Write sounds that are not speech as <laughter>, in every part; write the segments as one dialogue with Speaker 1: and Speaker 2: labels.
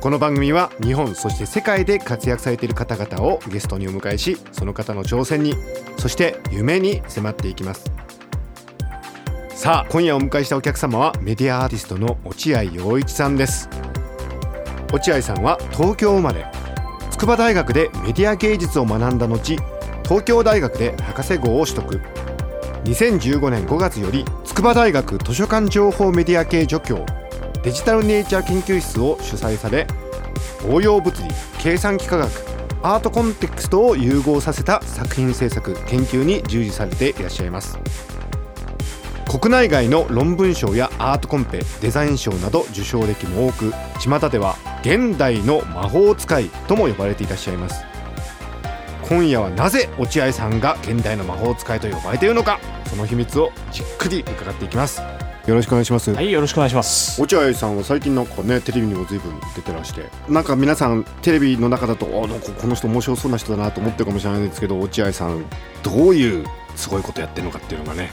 Speaker 1: この番組は日本そして世界で活躍されている方々をゲストにお迎えしその方の挑戦にそして夢に迫っていきます。さあ今夜お迎えしたお客様はメディアアーティストの落合陽一さんです。落合さんは東京生まれ筑波大学でメディア芸術を学んだ後東京大学で博士号を取得。2015年5月より筑波大学図書館情報メディア系助教。デジタルネイチャー研究室を主催され応用物理計算機科学アートコンテクストを融合させた作品制作研究に従事されていらっしゃいます。国内外の論文賞やアートコンペデザイン賞など受賞歴も多く巷では現代の魔法使いとも呼ばれていらっしゃいます。今夜はなぜ落合さんが現代の魔法使いと呼ばれているのかその秘密をじっくり伺っていきます。よろしくお願いします
Speaker 2: はい、よろしくお願いします。
Speaker 1: 落合さんは最近なんかねテレビにも随分出てらしてなんか皆さんテレビの中だとあなんかこの人面白そうな人だなと思ってるかもしれないんですけど落合さんどういうすごいことやってるのかっていうのがね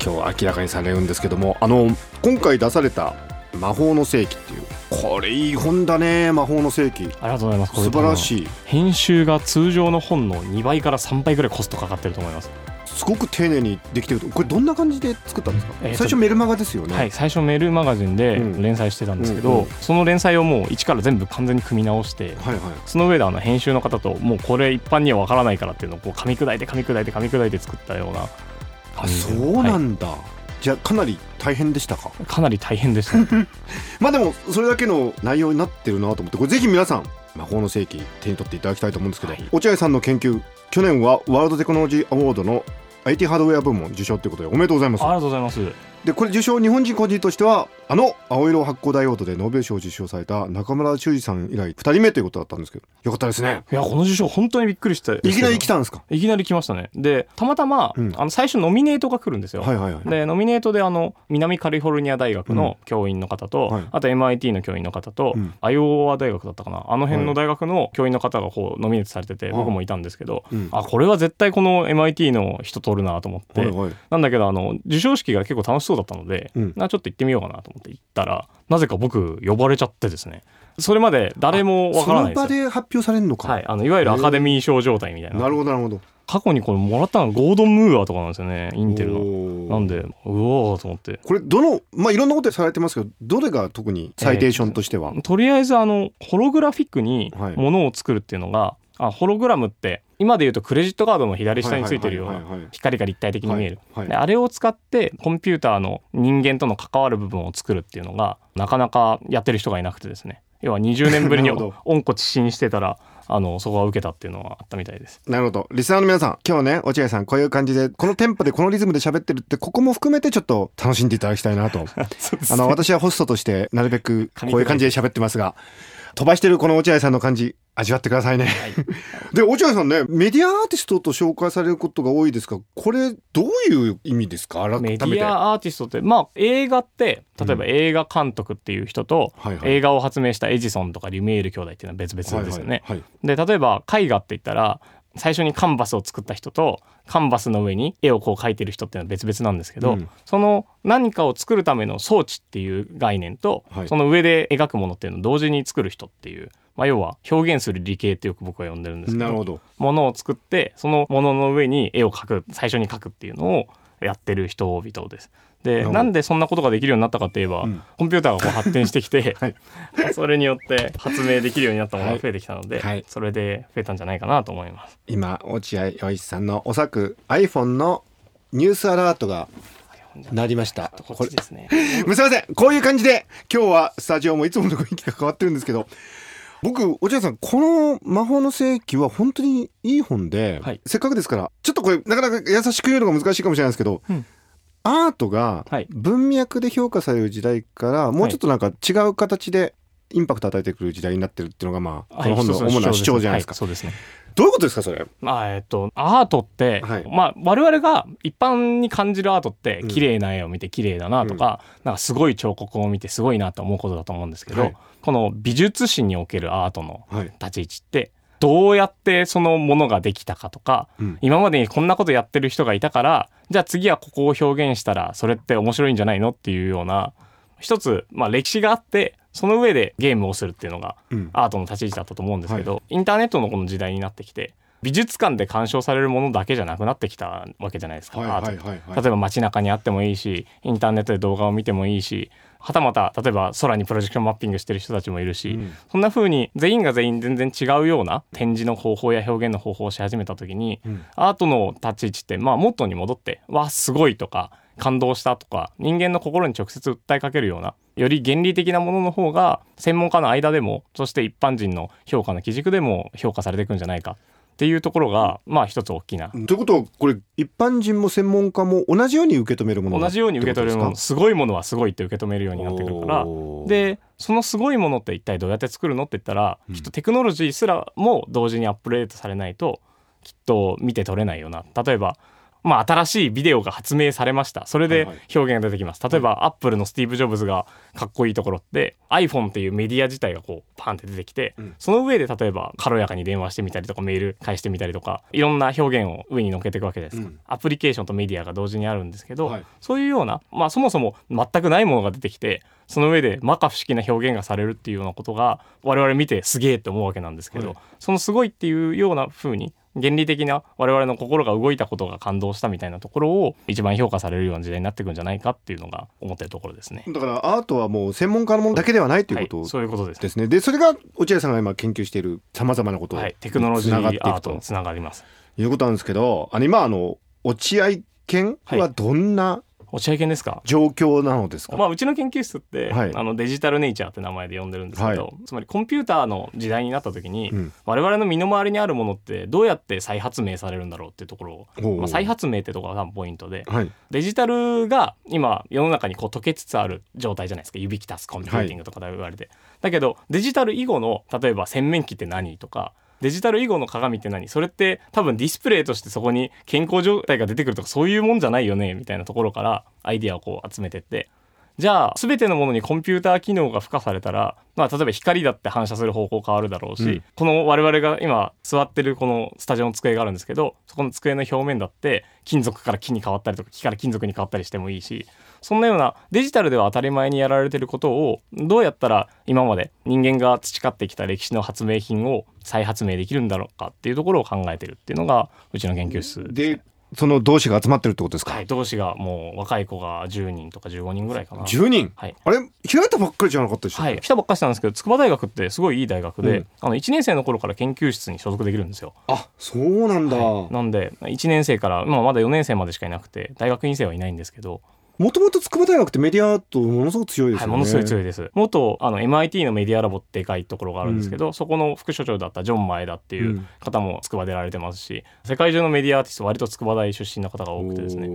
Speaker 1: 今日明らかにされるんですけどもあの今回出された「魔法の世紀」っていうこれいい本だね魔法の世紀
Speaker 2: ありがとうございます。
Speaker 1: 素晴らしい
Speaker 2: 編集が通常の本の2倍から3倍ぐらいコストかかってると思います。
Speaker 1: すごく丁寧にできてるこれどんな感じで作ったんですか、
Speaker 2: えーと
Speaker 1: 最初メルマガですよね、
Speaker 2: はい、最初メールマガジンで
Speaker 1: うん。
Speaker 2: 連載してたんですけど、
Speaker 1: うんうん。
Speaker 2: その連載をもう一から全部完全に組み直して、
Speaker 1: はいはい。
Speaker 2: その上であの編集の方ともうこれ一般にはわからないからっていうのをこう噛み砕いて噛み砕いて噛み砕いて作ったような
Speaker 1: あそうなんだ、じゃあかなり大変でしたか？
Speaker 2: かなり大変でした。<laughs>
Speaker 1: まあでもそれだけの内容になってるなと思ってこれぜひ皆さん魔法の世紀手に取っていただきたいと思うんですけど、
Speaker 2: はい。
Speaker 1: 落合さんの研究去年はワールドテクノロジーアワードの IT ハードウェア部門受賞ということでおめでとうございます
Speaker 2: ありがとうございます。
Speaker 1: でこれ受賞日本人個人としてはあの青色発光ダイオードでノーベル賞を受賞された中村修二さん以来2人目ということだったんですけど。よかったですね。
Speaker 2: いやこの受賞本当にびっくりして
Speaker 1: いきなり来たんですか？
Speaker 2: いきなり来ましたね。でたまたま、
Speaker 1: うん。
Speaker 2: あの最初ノミネートが来るんですよ、
Speaker 1: はいはいはい。
Speaker 2: でノミネートであの南カリフォルニア大学の教員の方と、
Speaker 1: はい。
Speaker 2: あと MIT の教員の方と、
Speaker 1: うん。
Speaker 2: アイオワ大学だったかな？あの辺の大学の教員の方がこうノミネートされてて、
Speaker 1: い。
Speaker 2: 僕もいたんですけど、
Speaker 1: うん。
Speaker 2: あこれは絶対この MIT の人通るなと思って、
Speaker 1: はいはい。
Speaker 2: なんだけどあの授賞式が結構楽しそうだったので、
Speaker 1: うん。
Speaker 2: なちょっと行ってみようかなと思って行ったらなぜか僕呼ばれちゃってですね。それまで誰もわからない
Speaker 1: その
Speaker 2: ですよ。
Speaker 1: 場で発表されるのか、
Speaker 2: はい、あのいわゆるアカデミー賞状態みたいな。
Speaker 1: なるほどなるほど。
Speaker 2: 過去にこれもらったのがゴードン・ムーアとかなんですよねインテルの。なんでうおーと思って。
Speaker 1: これどのまあいろんなことされてますけどどれが特にサイテーションとしては、
Speaker 2: とりあえずあのホログラフィックに
Speaker 1: はい。
Speaker 2: ものを作るっていうのが、あホログラムって今で言うとクレジットカードの左下についてるような光が立体的に見える、
Speaker 1: はいはい
Speaker 2: であれを使ってコンピューターの人間との関わる部分を作るっていうのがなかなかやってる人がいなくてですね要は20年ぶりに <laughs> 温故知新してたらあのそこが受けたっていうのはあったみたいです。
Speaker 1: なるほど。リスナーの皆さん、今日ね、落合さん、こういう感じで、このテンポでこのリズムで喋ってるって、ここも含めてちょっと楽しんでいただきたいなと。<laughs> あの、私はホストとして、なるべくこういう感じで喋ってますが、飛ばしてるこの落合さんの感じ、味わってくださいね。<laughs> で、落合さんね、メディアアーティストと紹介されることが多いですが、これ、どういう意味ですか？
Speaker 2: メディアアーティストってまあ映画って例えば映画監督っていう人と、
Speaker 1: はいはい
Speaker 2: 映画を発明したエジソンとかリュミエール兄弟っていうのは別々ですよね。
Speaker 1: はいはい
Speaker 2: で例えば絵画って言ったら最初にカンバスを作った人とカンバスの上に絵をこう描いてる人っていうのは別々なんですけど、
Speaker 1: うん
Speaker 2: その何かを作るための装置っていう概念と、
Speaker 1: はい
Speaker 2: その上で描くものっていうのを同時に作る人っていう、まあ、要は表現する理系ってよく僕は呼んでるんですけど
Speaker 1: なるほど。
Speaker 2: ものを作ってそのものの上に絵を描く最初に描くっていうのをやってる人々です。で
Speaker 1: な
Speaker 2: んでそんなことができるようになったかといえば、
Speaker 1: うん
Speaker 2: コンピューターがこう発展してきて、<laughs>
Speaker 1: はい <laughs>
Speaker 2: それによって発明できるようになったものが増えてきたので、
Speaker 1: はい
Speaker 2: それで増えたんじゃないかなと思います。
Speaker 1: 今、落合陽一さんのお作 iPhone のニュースアラートがなりました。
Speaker 2: こ
Speaker 1: これ
Speaker 2: ですね。
Speaker 1: すみません。こういう感じで、今日はスタジオもいつもの雰囲気が変わってるんですけど、僕、落合さん、この魔法の世紀は本当にいい本で、
Speaker 2: はい
Speaker 1: せっかくですから、ちょっとこれ、なかなか優しく言うのが難しいかもしれないですけど、
Speaker 2: うん
Speaker 1: アートが
Speaker 2: はい。
Speaker 1: 文脈で評価される時代から、もうちょっとなんか違う形でインパクトを与えてくる時代になってるっていうのがまあこ
Speaker 2: はい
Speaker 1: の本の主な主張じゃないですか、
Speaker 2: はいそうですね。
Speaker 1: どういうことですかそれ？
Speaker 2: まあえっとアートって、
Speaker 1: はい。
Speaker 2: まあ我々が一般に感じるアートって
Speaker 1: うん。
Speaker 2: 綺麗な絵を見て綺麗だなとか、なんかすごい彫刻を見てすごいなと思うことだと思うんですけど、
Speaker 1: はい。
Speaker 2: この美術史におけるアートの
Speaker 1: はい、
Speaker 2: 立ち位置ってどうやってそのものができたかとか、
Speaker 1: うん。
Speaker 2: 今までにこんなことやってる人がいたからじゃあ次はここを表現したらそれって面白いんじゃないのっていうような一つ、まあ、歴史があってその上でゲームをするっていうのが
Speaker 1: うん。
Speaker 2: アートの立ち位置だったと思うんですけど、インターネットのこの時代になってきて美術館で鑑賞されるものだけじゃなくなってきたわけじゃないですか、
Speaker 1: はい
Speaker 2: アートって
Speaker 1: はいはい。はい
Speaker 2: 例えば街中にあってもいいしインターネットで動画を見てもいいしはたまた例えば空にプロジェクションマッピングしてる人たちもいるし、
Speaker 1: うん。
Speaker 2: そんな風に全員が全員全然違うような展示の方法や表現の方法をし始めた時に、
Speaker 1: うん。
Speaker 2: アートの立ち位置ってまあ元に戻ってわあすごいとか感動したとか人間の心に直接訴えかけるようなより原理的なものの方が専門家の間でもそして一般人の評価の基軸でも評価されていくんじゃないかっていうところがまあ一つ大きな。
Speaker 1: ということはこれ一般人も専門家も同じように受け止めるものだ
Speaker 2: 同じように受け取れるものすごいものはすごいって受け止めるようになってくるから。でそのすごいものって一体どうやって作るのって言ったら、
Speaker 1: うん。
Speaker 2: きっとテクノロジーすらも同時にアップデートされないときっと見て取れないよな。例えばまあ新しいビデオが発明されました。それで表現が出てきます。例えばアップルのスティーブ・ジョブズがかっこいいところって iPhone っていうメディア自体がこうパンって出てきて、
Speaker 1: うん。
Speaker 2: その上で例えば軽やかに電話してみたりとかメール返してみたりとかいろんな表現を上に乗っけていくわけです、
Speaker 1: うん。
Speaker 2: アプリケーションとメディアが同時にあるんですけど、
Speaker 1: はい。
Speaker 2: そういうような、まあ、そもそも全くないものが出てきてその上で摩訶不思議な表現がされるっていうようなことが我々見てすげえって思うわけなんですけど、
Speaker 1: はい
Speaker 2: そのすごいっていうような風に原理的な我々の心が動いたことが感動したみたいなところを一番評価されるような時代になっていくんじゃないかっていうのが思ってるところですね。
Speaker 1: だからアートはもう専門家のものだけではないということ
Speaker 2: はい、そういうことです。
Speaker 1: ね。でそれが落合さんが今研究しているさまざまなことを
Speaker 2: はい、テクノロジー
Speaker 1: つながっていくと
Speaker 2: アートにつながります。
Speaker 1: いうことなんですけど、あの今あの落合研はどんな
Speaker 2: 落合研ですか？
Speaker 1: 状況なのですか？
Speaker 2: まあ、うちの研究室って、
Speaker 1: はい。
Speaker 2: あのデジタルネイチャーって名前で呼んでるんですけど、
Speaker 1: は
Speaker 2: つまりコンピューターの時代になった時に、
Speaker 1: うん。
Speaker 2: 我々の身の回りにあるものってどうやって再発明されるんだろうっていうところを、まあ、再発明ってところが多分ポイントで
Speaker 1: はい。
Speaker 2: デジタルが今世の中にこう溶けつつある状態じゃないですか。指揮足すコンピューティングとかで言われて、だけどデジタル以後の例えば洗面器って何とかデジタル囲碁の鏡って何？それって多分ディスプレイとしてそこに健康状態が出てくるとかそういうもんじゃないよね？みたいなところからアイディアをこう集めてって。じゃあ全てのものにコンピューター機能が付加されたら、まあ、例えば光だって反射する方向変わるだろうし、
Speaker 1: うん。
Speaker 2: この我々が今座ってるこのスタジオの机があるんですけどそこの机の表面だって金属から木に変わったりとか木から金属に変わったりしてもいいしそんなようなデジタルでは当たり前にやられてることをどうやったら今まで人間が培ってきた歴史の発明品を再発明できるんだろうかっていうところを考えてるっていうのがうちの研究室
Speaker 1: でその同志が集まってるってことですか？
Speaker 2: はい、同志がもう若い子が10人とか15人ぐらいかな。
Speaker 1: 10人、
Speaker 2: はい
Speaker 1: あれ？開いたばっかりじゃなかったでしょ。
Speaker 2: はい、来たばっかりしたんですけど筑波大学ってすごいいい大学で、
Speaker 1: うん
Speaker 2: あの1年生の頃から研究室に所属できるんですよ。
Speaker 1: あそうなんだ。
Speaker 2: なんで1年生から今まだ4年生までしかいなくて大学院生はいないんですけど、
Speaker 1: もともと筑波大学ってメディアアートものすごく強いですよね。
Speaker 2: はい、ものすごい強いです。元あの MIT のメディアラボってでかいところがあるんですけど、そこの副所長だったジョン・マエダっていう方も筑波出られてますし世界中のメディアアーティスト割と筑波大出身の方が多くてですね。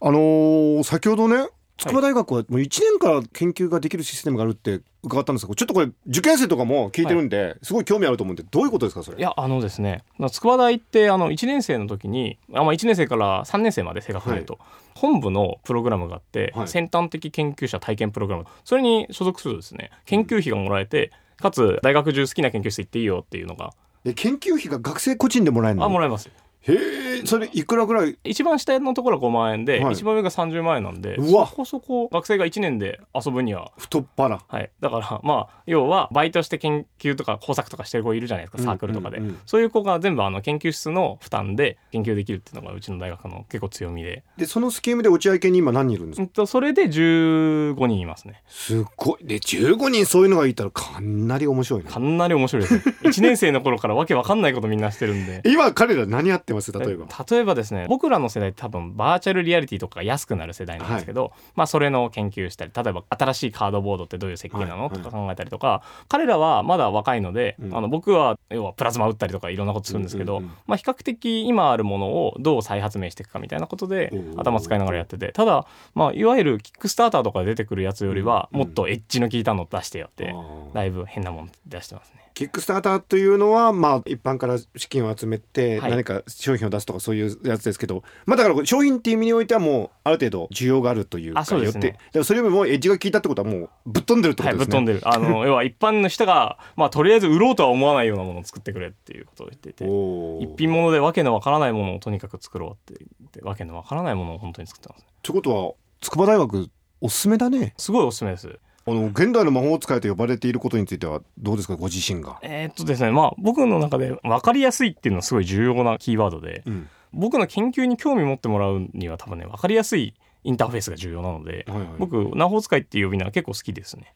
Speaker 1: あのー先ほどね筑波大学はもう1年から研究ができるシステムがあるって伺ったんですけどちょっとこれ受験生とかも聞いてるんで、すごい興味あると思うんでどういうことですかそれ？
Speaker 2: いやあのですね筑波大ってあの1年生の時にあ、まあ、1年生から3年生まで正確に言うと、本部のプログラムがあって、
Speaker 1: はい。
Speaker 2: 先端的研究者体験プログラム。それに所属するとですね研究費がもらえてかつ大学中好きな研究室行っていいよっていうのが。
Speaker 1: え研究費が学生個人でもらえるの？
Speaker 2: あもらえます
Speaker 1: へえそれいくらぐらい？
Speaker 2: 一番下のところが5万円で、
Speaker 1: はい。
Speaker 2: 一番上が30万円なんで
Speaker 1: うわ。
Speaker 2: そこそこ学生が1年で遊ぶには。
Speaker 1: 太っ腹。
Speaker 2: はい、だからまあ要はバイトして研究とか工作とかしてる子いるじゃないですかサークルとかで、
Speaker 1: うんうん。うん
Speaker 2: そういう子が全部あの研究室の負担で研究できるっていうのがうちの大学の結構強みで、
Speaker 1: でそのスキームで落合家に今何人いるんですか？
Speaker 2: うんと、それで15人いますね。
Speaker 1: すっごい。で15人そういうのがいたらかなり面白いね。
Speaker 2: かなり面白いですね。1年生の頃からわけわかんないことみんなしてるんで。<laughs>
Speaker 1: 今彼ら何やってってます例えば。
Speaker 2: 例えばですね僕らの世代多分バーチャルリアリティとかが安くなる世代なんですけど、まあそれの研究したり例えば新しいカードボードってどういう設計なの、
Speaker 1: はい
Speaker 2: とか考えたりとか彼らはまだ若いので、
Speaker 1: うん。
Speaker 2: あの僕は要はプラズマ打ったりとかいろんなことするんですけど、
Speaker 1: うんうんうん
Speaker 2: まあ比較的今あるものをどう再発明していくかみたいなことで頭使いながらやっててただまあいわゆるキックスターターとかで出てくるやつよりは
Speaker 1: うん
Speaker 2: もっとエッジの効いたの出してやって、だいぶ変なもん出してますね。
Speaker 1: キックスターターというのは、まあ、一般から資金を集めて
Speaker 2: はい
Speaker 1: 何か商品を出すとかそういうやつですけど、まあだから商品っていう意味においてはもうある程度需要があるというか
Speaker 2: あそうですね
Speaker 1: よってでもそれよりもエッジが効いたってことはもうぶっ飛んでるってこ
Speaker 2: はい、
Speaker 1: とですね。
Speaker 2: ぶっ飛んでる。あの、<laughs> 要は一般の人が、まあ、とりあえず売ろうとは思わないようなものを作ってくれっていうことを言っていて、一品物でわけのわからないものをとにかく作ろうって言って、わけのわからないものを本当に作ってますね。
Speaker 1: ってことは筑波大学おすすめだね。
Speaker 2: すごいおすすめです。
Speaker 1: あの現代の魔法使いと呼ばれていることについてはどうですか？ご自身が。
Speaker 2: えーっとですね、まあ、僕の中で分かりやすいっていうのはすごい重要なキーワードで、
Speaker 1: うん
Speaker 2: 僕の研究に興味持ってもらうには多分ね、分かりやすいインターフェースが重要なので、
Speaker 1: はいはい、
Speaker 2: 僕、魔法使いっていう呼び名は結構好きですね。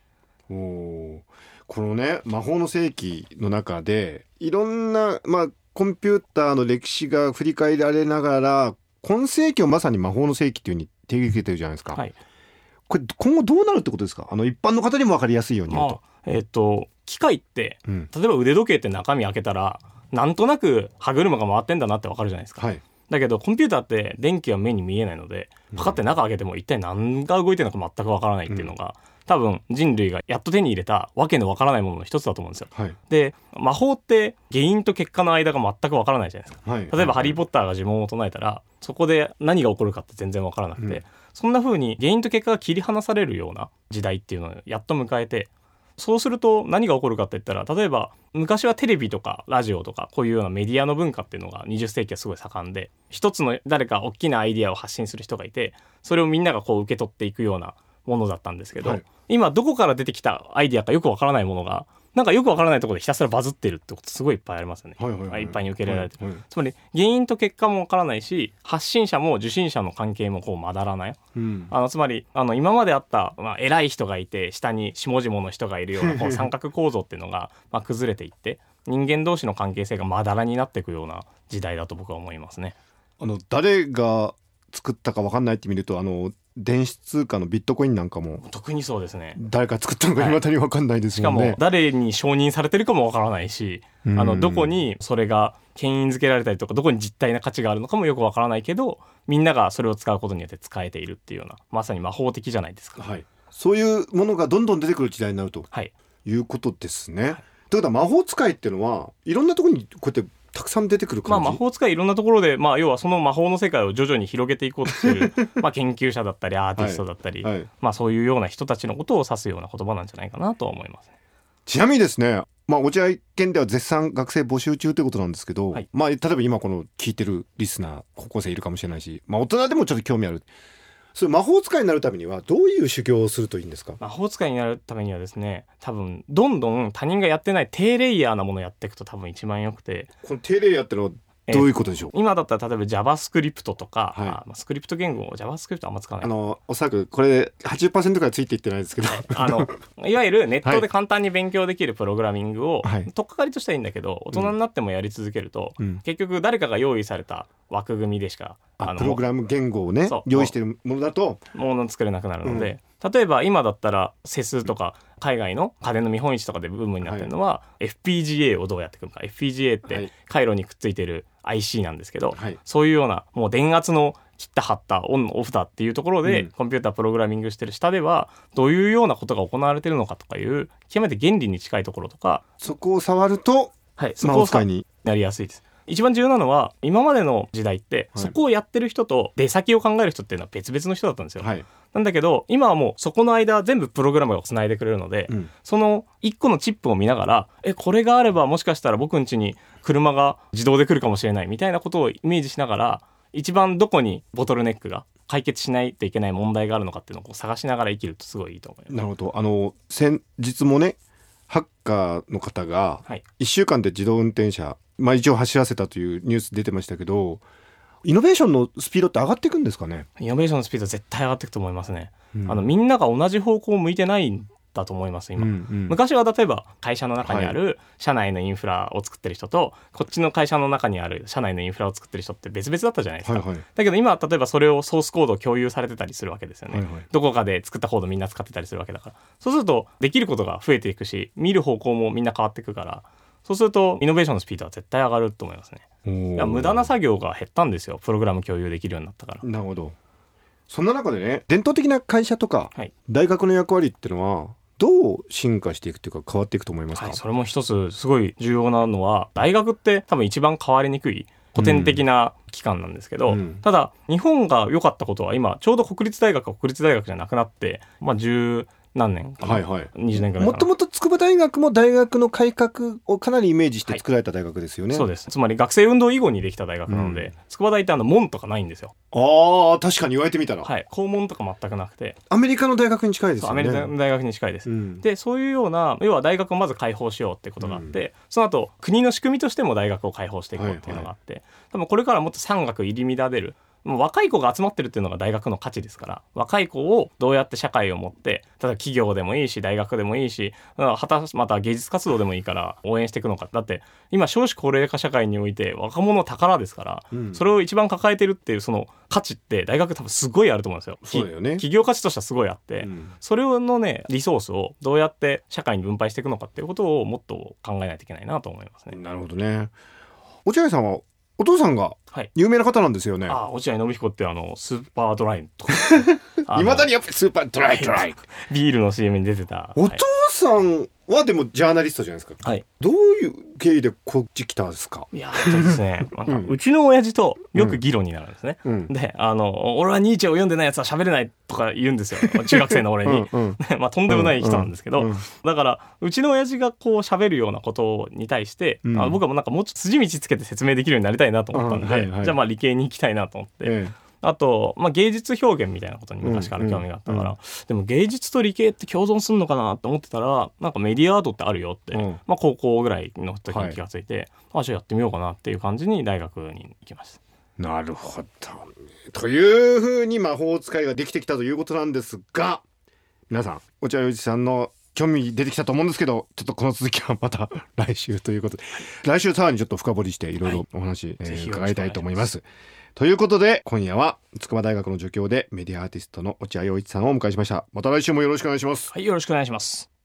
Speaker 1: おーこのね魔法の世紀の中でいろんな、まあ、コンピューターの歴史が振り返られながら今世紀をまさに魔法の世紀っていうふうに定義づけてるじゃないですか、
Speaker 2: はい。
Speaker 1: これ今後どうなるってことですか？あの一般の方にも分かりやすいように言うと。
Speaker 2: まあ、、えーっと、機械って、
Speaker 1: うん。
Speaker 2: 例えば腕時計って中身開けたら、なんとなく歯車が回ってんだなってわかるじゃないですか。
Speaker 1: はい。
Speaker 2: だけどコンピューターって電気は目に見えないのでパカって中開けても一体何が動いてるのか全くわからないっていうのが、多分人類がやっと手に入れたわけのわからないものの一つだと思うんですよ。
Speaker 1: はい。
Speaker 2: で魔法って原因と結果の間が全くわからないじゃないですか。
Speaker 1: はい。
Speaker 2: 例えば「ハリー・ポッター」が呪文を唱えたらそこで何が起こるかって全然わからなくて、
Speaker 1: うん
Speaker 2: そんな風に原因と結果が切り離されるような時代っていうのをやっと迎えてそうすると何が起こるかって言ったら例えば昔はテレビとかラジオとかこういうようなメディアの文化っていうのが20世紀はすごい盛んで一つの誰か大きなアイディアを発信する人がいてそれをみんながこう受け取っていくようなものだったんですけど、
Speaker 1: はい。
Speaker 2: 今どこから出てきたアイディアかよくわからないものがなんかよくわからないところでひたすらバズってるってことすごいいっぱいありますよね。
Speaker 1: はいはいはい
Speaker 2: い。っぱいに受け入れられてる
Speaker 1: はいはい。
Speaker 2: つまり原因と結果もわからないし発信者も受信者の関係もこうまだらない。
Speaker 1: うん。
Speaker 2: あのつまりあの今まであった、まあ、偉い人がいて下に下々の人がいるような <laughs> こう三角構造っていうのが、まあ、崩れていって人間同士の関係性がまだらになっていくような時代だと僕は思いますね。
Speaker 1: あの誰が作ったか分かんないって見るとあの電子通貨のビットコインなんかも
Speaker 2: 特にそうですね
Speaker 1: 誰か作ったのか
Speaker 2: はい
Speaker 1: 未だに分かんないです
Speaker 2: しか
Speaker 1: もんね。
Speaker 2: も誰に承認されてるかもわからないし、あ
Speaker 1: うん
Speaker 2: のどこにそれが牽引付けられたりとかどこに実体な価値があるのかもよくわからないけどみんながそれを使うことによって使えているっていうようなまさに魔法的じゃないですか。
Speaker 1: はい、そういうものがどんどん出てくる時代になると
Speaker 2: はい、
Speaker 1: いうことですね。ということは魔法使いっていうのはいろんなところにこうやってたくさん出てくる
Speaker 2: まあ、魔法使いいろんなところで、まあ、要はその魔法の世界を徐々に広げていこうとしている <laughs> まあ研究者だったりアーティストだったり、
Speaker 1: はい、
Speaker 2: まあ、そういうような人たちのことを指すような言葉なんじゃないかなとは思いますね。
Speaker 1: ちなみにですね、まあ、落合県では絶賛学生募集中ということなんですけど、
Speaker 2: はい。
Speaker 1: まあ、例えば今この聞いてるリスナー高校生いるかもしれないし、まあ、大人でもちょっと興味あるそういう魔法使いになるためにはどういう修行をするといいんですか？
Speaker 2: 魔法使いになるためにはですね多分どんどん他人がやってない低レイヤーなものをやっていくと多分一番よくて。
Speaker 1: この低レイヤーってのはどういうことでしょう、
Speaker 2: 今だったら例えば JavaScript とか、
Speaker 1: はい。
Speaker 2: あまあ、スクリプト言語 JavaScript あんま使わない。
Speaker 1: あのおそらくこれ80%くらいついていってないですけど。
Speaker 2: あのいわゆるネットで簡単に勉強できるプログラミングを、
Speaker 1: はい。
Speaker 2: 取っかかりとしてはいいんだけど大人になってもやり続けると、
Speaker 1: うん。
Speaker 2: 結局誰かが用意された枠組みでしか
Speaker 1: あ
Speaker 2: の
Speaker 1: プログラム言語をね用意しているものだと
Speaker 2: もの作れなくなるので、例えば今だったらセスとか海外の家電の見本市とかでブームになってるのは、FPGA をどうやって組むか。FPGA っ
Speaker 1: は
Speaker 2: て
Speaker 1: い
Speaker 2: 回路にくっついてる IC なんですけど、
Speaker 1: はい。
Speaker 2: そういうようなもう電圧の切った貼ったオンオフだっていうところで、
Speaker 1: うん。
Speaker 2: コンピュータープログラミングしてる下ではどういうようなことが行われてるのかとかいう極めて原理に近いところとか、
Speaker 1: そこを触ると
Speaker 2: はい、そ
Speaker 1: 魔
Speaker 2: こを
Speaker 1: 使いに
Speaker 2: なりやすいです。一番重要なのは今までの時代って、
Speaker 1: はい。
Speaker 2: そこをやってる人と出先を考える人っていうのは別々の人だったんですよ。
Speaker 1: はい、
Speaker 2: なんだけど今はもうそこの間全部プログラムがつないでくれるので、
Speaker 1: うん。
Speaker 2: その1個のチップを見ながらえこれがあればもしかしたら僕ん家に車が自動で来るかもしれないみたいなことをイメージしながら一番どこにボトルネックが解決しないといけない問題があるのかっていうのを探しながら生きるとすごいいいと思います。
Speaker 1: なるほど。あの先日もねハッカーの方が
Speaker 2: はい、
Speaker 1: 1週間で自動運転車、まあ、一応走らせたというニュース出てましたけどイノベーションのスピードって上がっていくんですかね、
Speaker 2: イノベーションのスピード絶対上がっていくと思いますね。
Speaker 1: うん。
Speaker 2: あのみんなが同じ方向を向いてないだと思います今、
Speaker 1: うんうん。
Speaker 2: 昔は例えば会社の中にある社内のインフラを作ってる人とこっちの会社の中にある社内のインフラを作ってる人って別々だったじゃないですか、
Speaker 1: はいはい。
Speaker 2: だけど今例えばそれをソースコードを共有されてたりするわけですよね、
Speaker 1: はいはい。
Speaker 2: どこかで作ったコードみんな使ってたりするわけだから。そうするとできることが増えていくし見る方向もみんな変わっていくからそうするとイノベーションのスピードは絶対上がると思いますね。いや無駄な作業が減ったんですよ。プログラム共有できるようになったから。
Speaker 1: なるほど。そんな中でね伝統的な会社とか
Speaker 2: はい。
Speaker 1: 大学の役割っていうのはどう進化していくというか変わっていくと思いますか、
Speaker 2: はい、それも一つすごい重要なのは大学って多分一番変わりにくい古典的な機関なんですけど、
Speaker 1: うん。
Speaker 2: ただ日本が良かったことは今ちょうど国立大学が国立大学じゃなくなってまあ十何年かな、
Speaker 1: はいはい。
Speaker 2: 20年ぐらい
Speaker 1: もともと筑波大学も大学の改革をかなりイメージして作られた大学ですよね、
Speaker 2: そうです。つまり学生運動以後にできた大学なので、
Speaker 1: うん。
Speaker 2: 筑波大ってあの門とかないんですよ。
Speaker 1: ああ確かに言われてみたら、
Speaker 2: はい。校門とか全くなくて、
Speaker 1: アメリカの大学に近いですよね。
Speaker 2: アメリカの大学に近いです、
Speaker 1: うん。
Speaker 2: でそういうような要は大学をまず開放しようってことがあって、その後国の仕組みとしても大学を開放していこうっていうのがあって、多分これからもっと産学入り乱れるもう若い子が集まってるっていうのが大学の価値ですから若い子をどうやって社会を持って例えば企業でもいいし大学でもいいしはたまた芸術活動でもいいから応援していくのか。だって今少子高齢化社会において若者の宝ですから、
Speaker 1: うん。
Speaker 2: それを一番抱えてるっていうその価値って大学多分すごいあると思うんですよ。
Speaker 1: そうだよね。
Speaker 2: 企業価値としてはすごいあって、
Speaker 1: うん。
Speaker 2: それのねリソースをどうやって社会に分配していくのかっていうことをもっと考えないといけないなと思いますね。
Speaker 1: なるほどね。落合さんはお父さんが
Speaker 2: はい。
Speaker 1: 有名な方なんですよね
Speaker 2: ああ落合信彦ってあのスーパードライとか <laughs>
Speaker 1: いまだ
Speaker 2: に
Speaker 1: にやっぱりスーパードライドライ
Speaker 2: ビールの CM に出てた。
Speaker 1: お父さんはでもジャーナリストじゃないですか
Speaker 2: はい。
Speaker 1: どういう経緯でこっち来たんですか？
Speaker 2: いやーそうですね。<laughs> なんか
Speaker 1: うん
Speaker 2: うちの親父とよく議論になるんですね。
Speaker 1: うん
Speaker 2: で、あの、俺はニーチェを読んでないやつは喋れないとか言うんですよ。中学生の俺に。
Speaker 1: うん <laughs> うん
Speaker 2: まあとんでもない人なんですけど、
Speaker 1: うんうん
Speaker 2: だからうちの親父がこう喋るようなことに対して、
Speaker 1: うん
Speaker 2: あ僕はもうなんかもうちょっと筋道つけて説明できるようになりたいなと思ったんで、
Speaker 1: うんはいはい
Speaker 2: じゃあまあ理系に行きたいなと思って、
Speaker 1: え
Speaker 2: あと、まあ、芸術表現みたいなことに昔から興味があったから、
Speaker 1: うんうん
Speaker 2: でも芸術と理系って共存するのかなと思ってたらなんかメディアアートってあるよって、
Speaker 1: うん。
Speaker 2: まあ、高校ぐらいの時に気がついて、あじゃあやってみようかなっていう感じに大学に行きました。
Speaker 1: えなるほど。というふうに魔法使いができてきたということなんですが皆さん落合陽一さんの興味出てきたと思うんですけどちょっとこの続きはまた <laughs> 来週ということで。来週さらにちょっと深掘りしていろいろお話、えー
Speaker 2: ぜひよろしくお願いします。
Speaker 1: 伺いたいと思います。ということで今夜は筑波大学の助教でメディアアーティストの落合陽一さんをお迎えしました。また来週もよろしくお願いします。
Speaker 2: はいよろしくお願いします。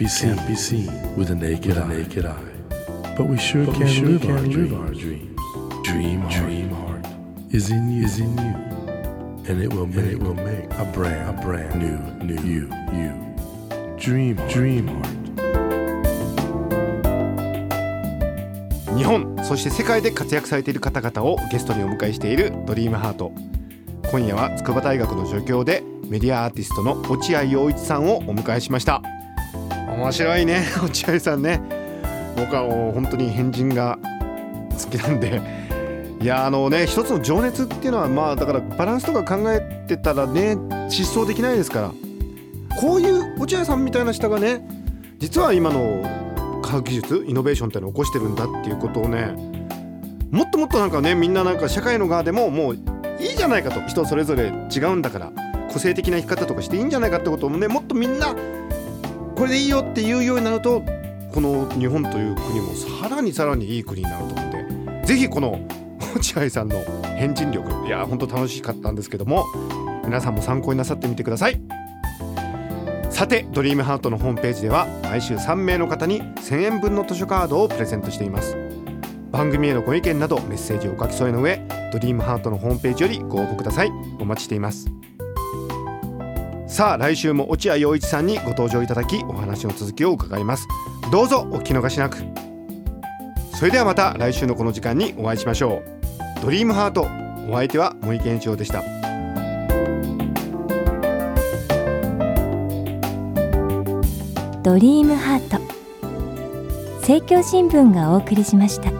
Speaker 3: Be seen, can't be seen with the naked, eye. naked eye. But we sure can,
Speaker 1: sure
Speaker 3: live,
Speaker 1: can
Speaker 3: our,
Speaker 1: live
Speaker 3: dreams.
Speaker 1: our
Speaker 3: dreams. Dream, dream heart is in you, is in you, and it will make, it will make a brand, a brand new, new you, you. Dream, dream heart.
Speaker 1: 日本そして世界で活躍されている方々をゲストにお迎えしているドリームハート今夜は筑波大学の助教でメディアアーティストの落合陽一さんをお迎えしました面白いね。<laughs> 落合さんね。僕はもう本当に変人が好きなんで。いやあのね一つの情熱っていうのはまあだからバランスとか考えてたらね失踪できないですから。こういう落合さんみたいな人がね実は今の科学技術イノベーションっていうのを起こしてるんだっていうことをねもっともっとなんかねみんななんか社会の側でももういいじゃないかと。人それぞれ違うんだから。個性的な生き方とかしていいんじゃないかってことをねもっとみんなこれでいいよって言うようになるとこの日本という国もさらにさらにいい国になると思うんでぜひこの落合さんの変人力いや本当楽しかったんですけども皆さんも参考になさってみてください。さてドリームハートのホームページでは毎週3名の方に1000円分の図書カードをプレゼントしています。番組へのご意見などメッセージをお書き添えの上ドリームハートのホームページよりご応募ください。お待ちしています。さあ来週も落合陽一さんにご登場いただきお話の続きを伺います。どうぞお聞き逃しなく。それではまた来週のこの時間にお会いしましょう。ドリームハートお相手は森健一郎でした。
Speaker 4: ドリームハート。政教新聞がお送りしました。